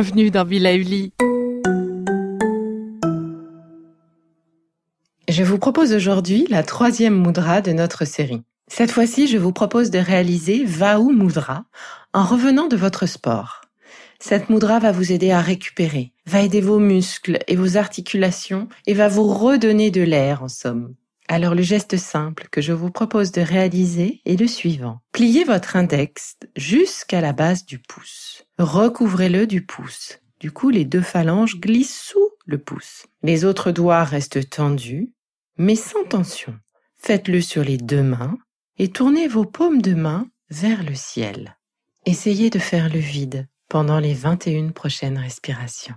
Bienvenue dans Villa Uli. Je vous propose aujourd'hui la troisième moudra de notre série. Cette fois-ci, je vous propose de réaliser Vahu Mudra en revenant de votre sport. Cette mudra va vous aider à récupérer, va aider vos muscles et vos articulations et va vous redonner de l'air en somme. Alors le geste simple que je vous propose de réaliser est le suivant. Pliez votre index jusqu'à la base du pouce. Recouvrez-le du pouce. Du coup, les deux phalanges glissent sous le pouce. Les autres doigts restent tendus, mais sans tension. Faites-le sur les deux mains et tournez vos paumes de main vers le ciel. Essayez de faire le vide pendant les 21 prochaines respirations.